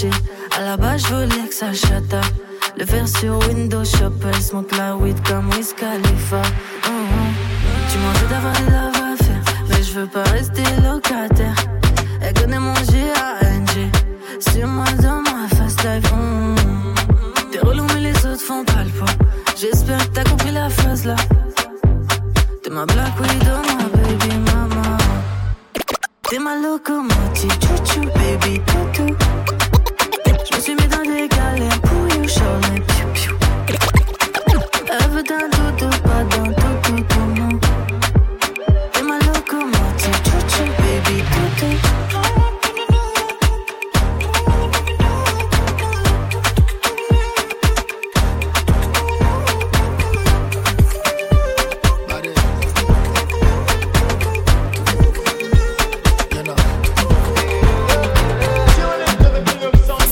attachée, à la base je voulais que ça chata. Le faire sur Windows Shop, elle smoke la weed comme Wiz Khalifa. Mhm. Tu m'en veux d'avoir des love à faire, mais je veux pas rester locataire. Elle connaît mon G-A-N-G, sur moi dans ma fast life. T'es relou mais les autres font pas le poids. J'espère que t'as compris la phrase là. T'es ma black widow, ma baby mama. T'es ma locomotive, chouchou, baby toutou.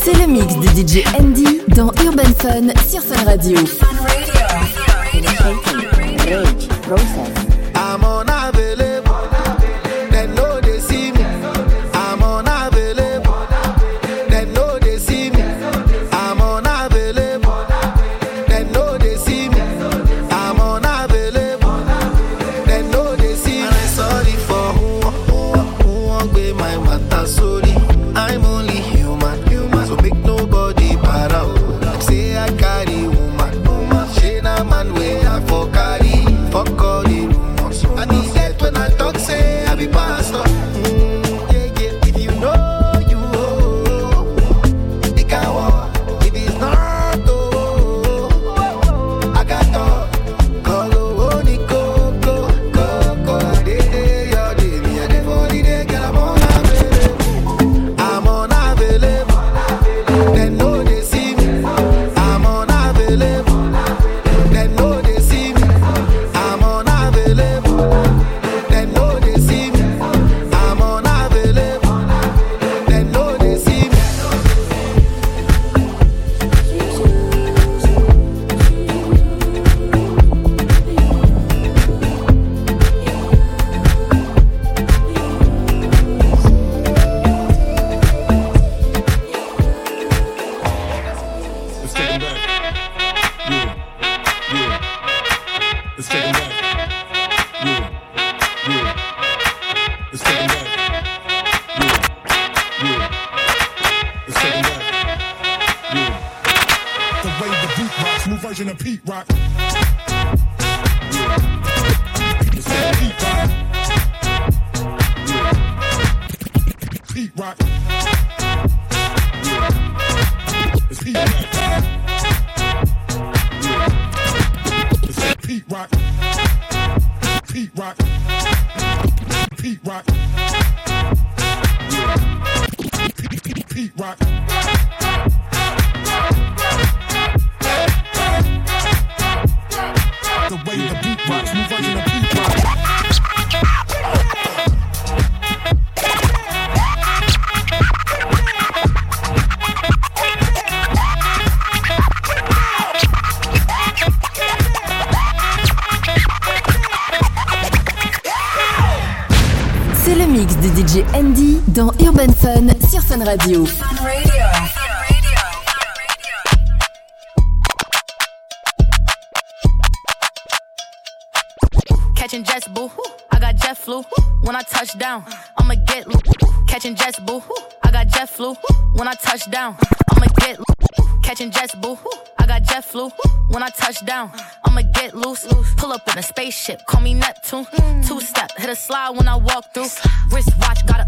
C'est le mix de DJ Andy dans Urban Fun sur Fun Radio. I'm Pete Rock. Yeah. It's Pete Rock. Yeah. Take Pete Rock. Pete Rock. Pete Rock. Yeah. Pete, Pete, Pete Rock. Fun sur Fun Radio. Catching jets, boo. I got jet flu. When I touch down, I'ma get loose. Catching jets, boo. I got jet flu. When I touch down, I'ma get loose. Catching jets, boo. I got jet flu. When I touch down, I'ma get loose. Pull up in a spaceship, call me Neptune. Two step, hit a slide when I walk through. Wrist watch, got a big cup.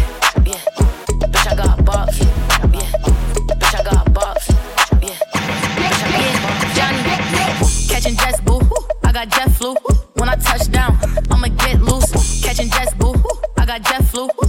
Got jet flu.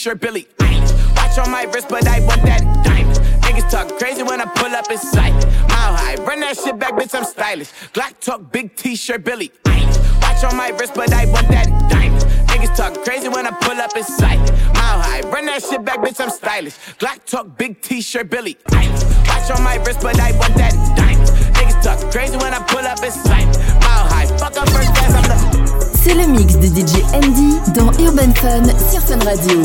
T-shirt, Billy Eilish. Watch on my wrist, but I want that diamond. Niggas talk crazy when I pull up in sight. Mile high, run that shit back, bitch, I'm stylish. Glock talk, big t-shirt, Billy Eilish. Watch on my wrist, but I want that diamond. Niggas talk crazy when I pull up in sight. Mile high, run that shit back, bitch, I'm stylish. Glock talk, big t-shirt, Billy Eilish. Watch on my wrist, but I want that diamond. Niggas talk crazy when I pull up in sight. Mile high, fuck up first class, I'm the C'est le mix de DJ Andy dans Urban Fun sur Fun Radio.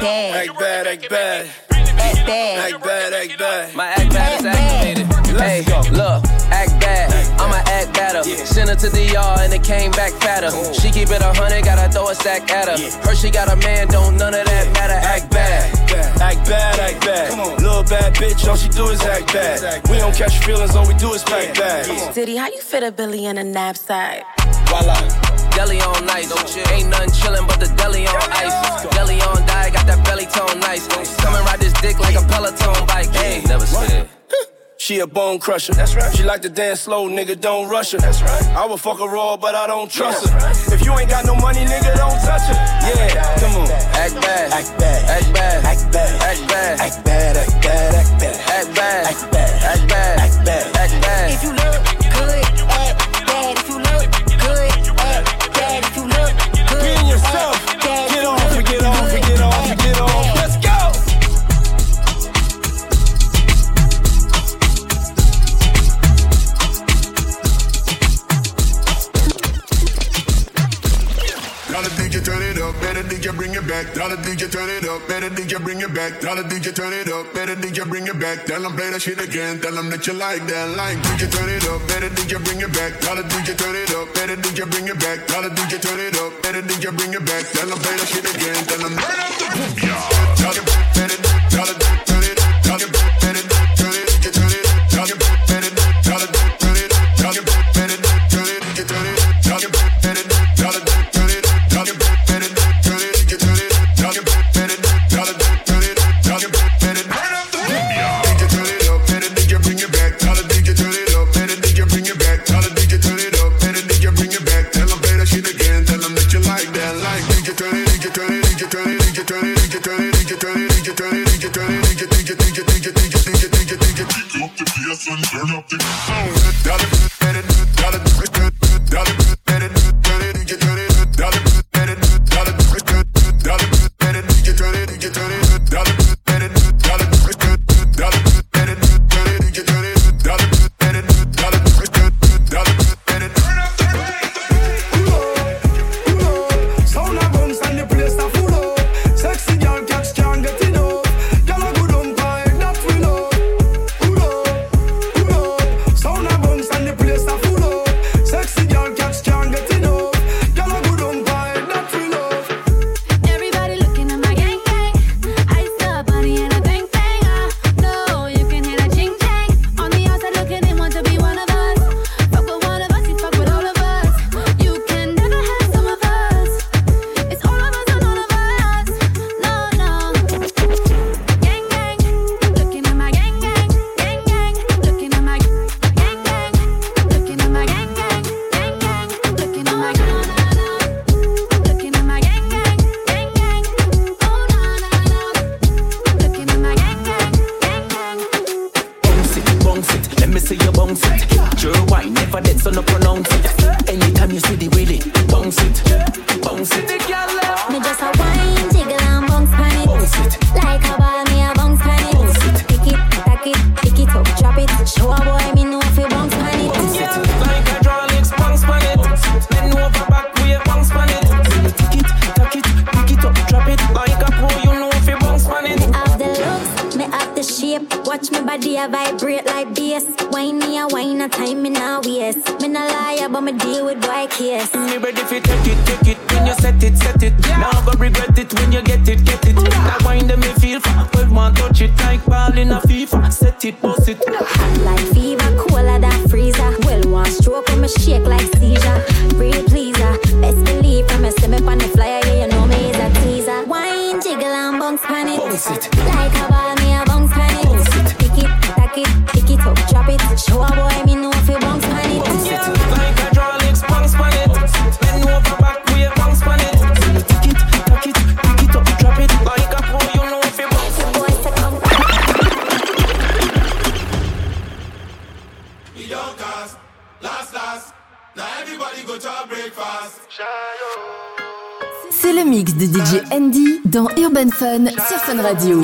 Bad. act bad, act bad, Act bad. act bad, act bad. My act bad is activated. Hey, look, act bad. I'ma act better. Send her to the yard and it came back fatter. She keep it a hundred, gotta throw a sack at her. Her she got a man, don't none of that matter. Act bad. Act bad, act bad. Little bad bitch, all she do is act bad. We don't catch feelings, all we do is pack bags. Diddy, how you fit a Billy in a knapsack? Voila. Deli on nice. Ain't nothing chillin' but the deli on ice. Deli on die, got that belly tone nice. Come and ride this dick like a Peloton bike. Hey, never scared. She a bone crusher. That's right. She like to dance slow, nigga, don't rush her. That's right. I would fuck her raw, but I don't trust her. If you ain't got no money, nigga, don't touch her. Yeah, come on. Act bad. Act bad. Act bad. Act bad. Act bad. Act bad, act bad, act bad. Act bad. Act bad. Act bad. Act bad. Act bad. If you look Tell the DJ turn it up, better DJ bring it back. Tell the DJ turn it up, better DJ bring it back. Tell them play that shit again. Tell them that you like that. Like DJ turn it up, better DJ bring it back. Tell the DJ turn it up, better DJ bring it back. Tell the DJ turn it up, better DJ bring it back. Tell them play that shit again. Tell them turn up the boom, yeah. Tell them better, tell the and turn up the. Oh, me now, yes. Me not liar, but me deal with boy kiss. Me ready fi take it, take it. When you set it, set it. Yeah. Now go regret it when you get it, get it. Yeah. Now wind me feel for. Well, man, touch it like ball in a FIFA. Set it, bust it. Hot like fever, cooler than freezer. Well, one stroke when me shake like seizure. Real pleaser, best mix de DJ Andy dans Urban Fun sur Fun Radio.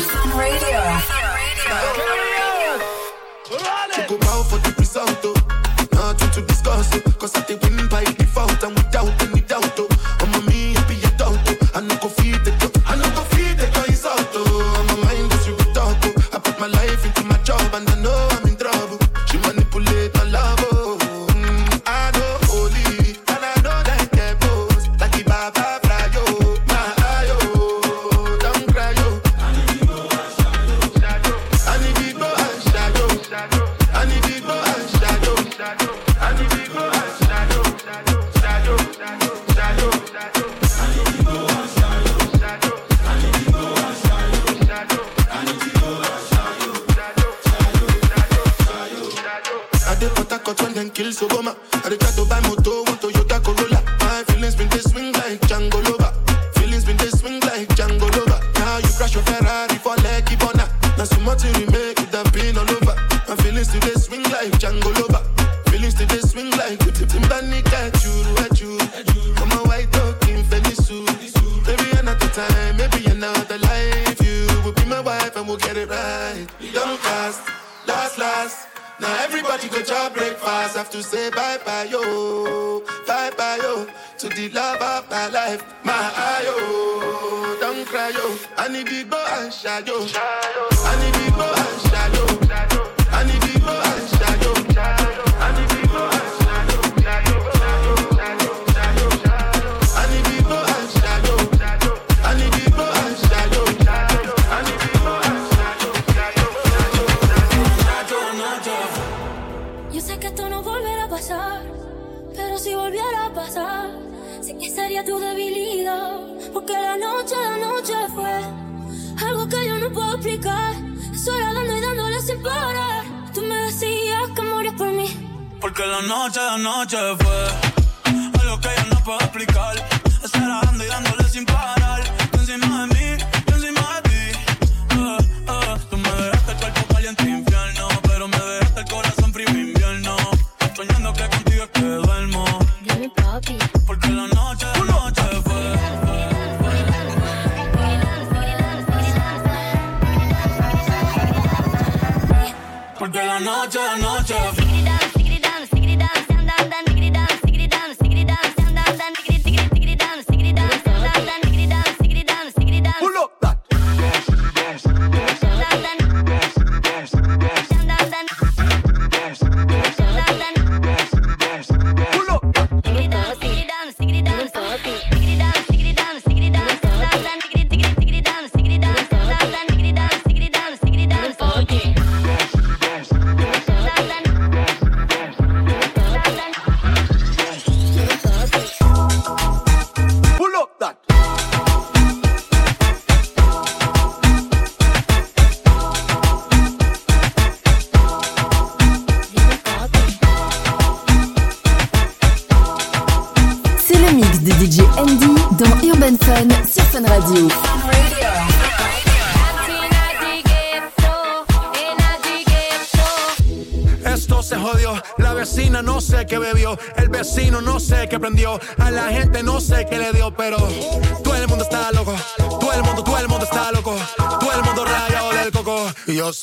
with your breakfast. Have to say bye bye yo, bye bye yo to the love of my life, my ayo. Don't cry yo, I need to go and shadow. I need to go and shadow. Porque la noche, la noche fue algo que yo no puedo explicar. Eso era dando y dándole sin parar. Tú me decías que morías por mí. Porque la noche, la noche fue algo que yo no puedo explicar. Eso dando y dándole sin parar. Tú encima de mí, encima de ti. Uh, uh, tú me dejaste el cuerpo caliente noche, noche.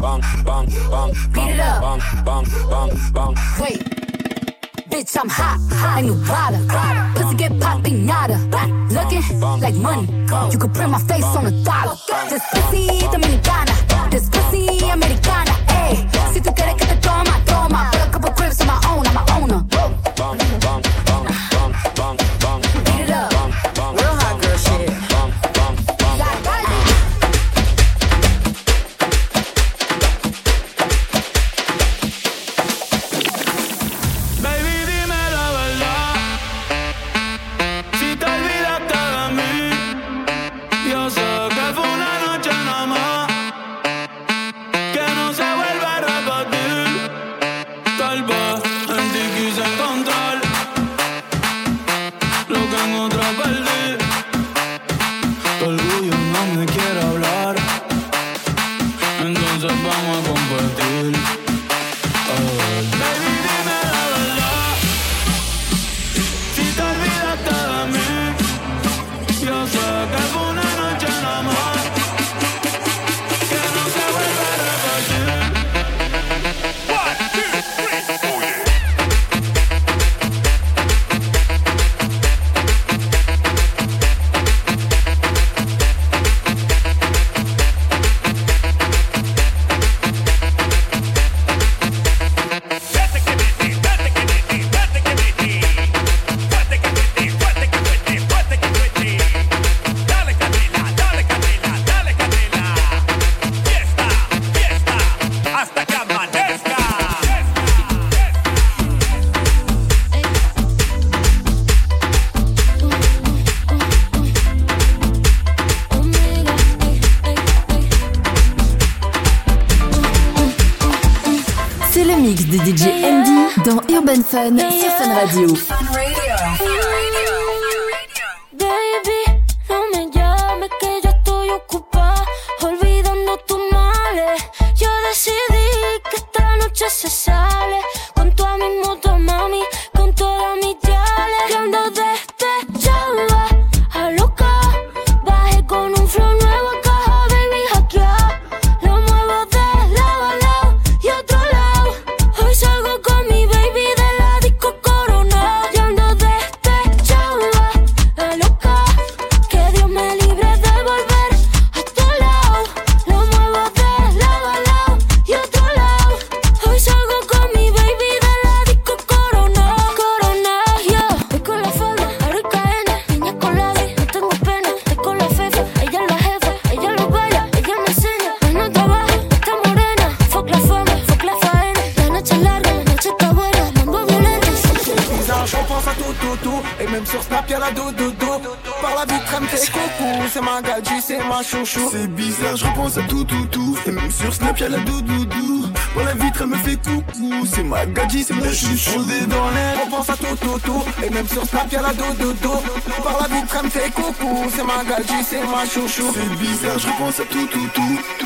bang, bang, bang, beat it up, bang, bang, bang, bang. Wait, bitch, I'm hot, hot new Prada. Pussy get popping nada, looking like money. You could print my face on a dollar. This pussy dominicana, this pussy americana. Hey, si tú quieres Urban Fun sur Fun Radio. Chouchou. C'est bizarre, je repense à tout, tout, tout. Et même sur Snap, y'a la doudou. Par la vitre, elle me fait coucou. C'est ma gadji, c'est mon chouchou. dans l'air, je repense à tout, tout, tout. Et même sur Snap, y'a la doudou. Par la vitre, elle me fait coucou. C'est ma gadji, c'est ma chouchou. C'est bizarre, je repense à tout, tout, tout.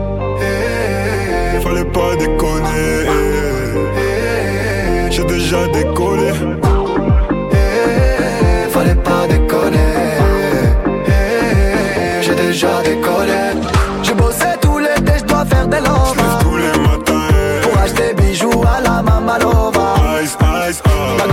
Fallait pas déconner. J'ai déjà décollé. Fallait pas déconner. J'ai déjà décollé. J'ai bossé tout l'été, je dois faire des lovas. tous les matins. Pour acheter bijoux à la Mamalova. Ice, ice, La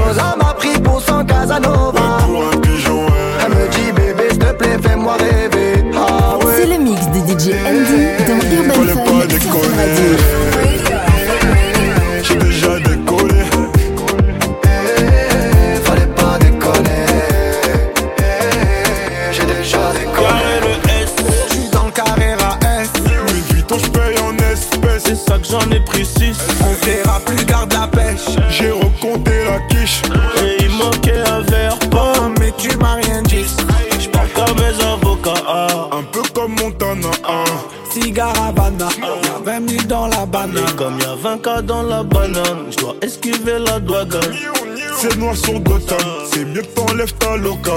comme y'a 20 cas dans la banane, je dois esquiver la douane. C'est noir sur Gotham. C'est mieux que t'enlèves ta loca.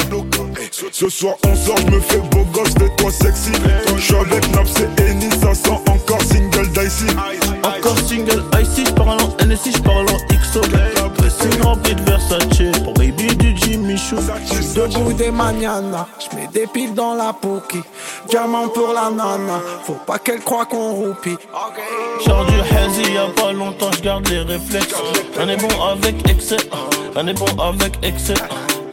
Ce- soir, on sort, je me fais beau gosse, fais-toi sexy. Je suis avec Naps et Eni, ça sent encore single dicey. Encore single icy, je parle en NSI, je parle en XO. Debout des manianas. J'mets des piles dans la pouki. Diamant pour la nana. Faut pas qu'elle croie qu'on roupie. Genre du hazy, y'a pas longtemps, j'garde les réflexes. On est bon avec excès. On est bon avec excès.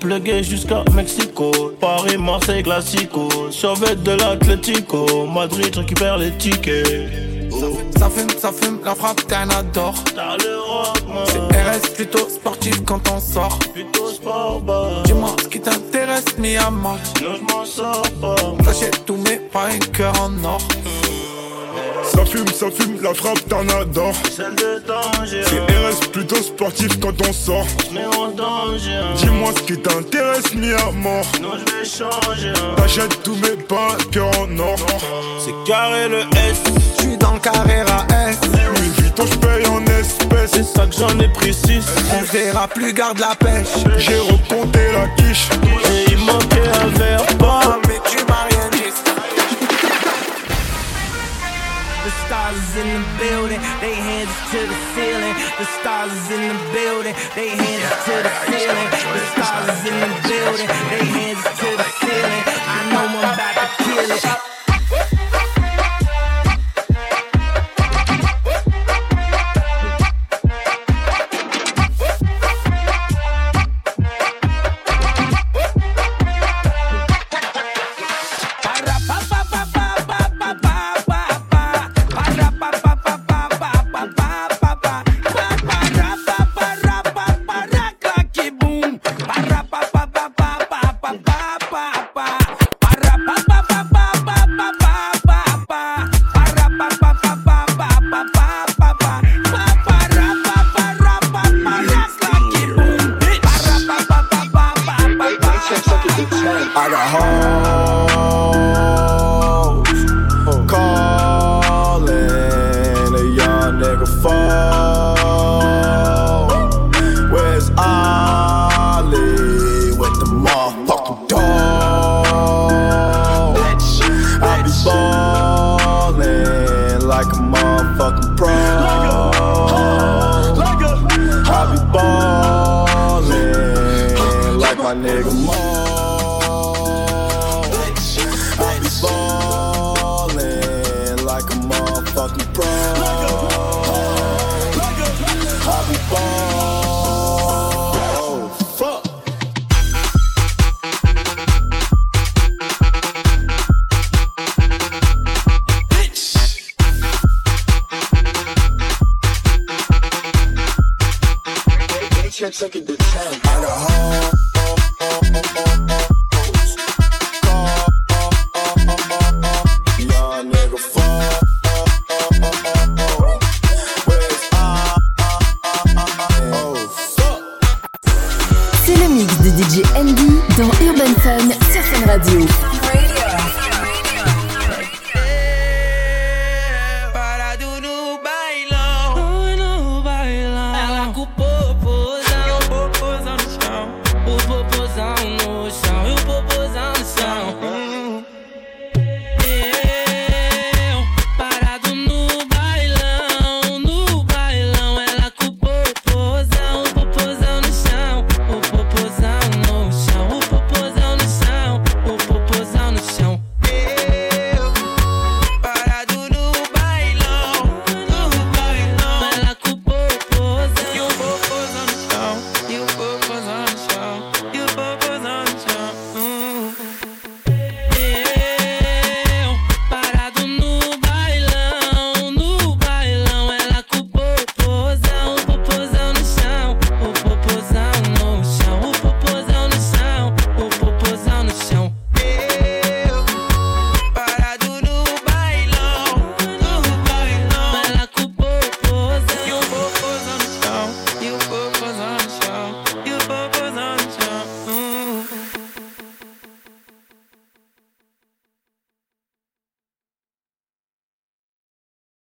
Plugué jusqu'à Mexico, Paris, Marseille, Classico. Survêt de l'Atlético, Madrid, récupère les tickets. Ça fume, ça fume, la frappe qu'un adore. C'est RS plutôt sportif quand on sort. Dis-moi ce qui t'intéresse, mi à mort. J'achète tous mes pains, cœur en or. Ça fume, ça fume, la frappe t'en adore. Celle de danger. C'est RS plutôt sportif quand on sort. Mais en danger. Dis-moi ce qui t'intéresse, mis à mort. Non, je vais changer. T'achètes tous mes pains, cœur en or. C'est carré le S. J'suis dans le carré à S. Louis Vuitton, j'paye en espèces. C'est ça que j'en ai pris 6. On verra plus, garde la pêche. J'ai recompté la quiche. Et il manquait un verre pas. Stars is in the building, they hands to the ceiling. The stars is in the building, they hands to the ceiling. The stars is in the building, they hands to the ceiling. I know I'm about to kill it.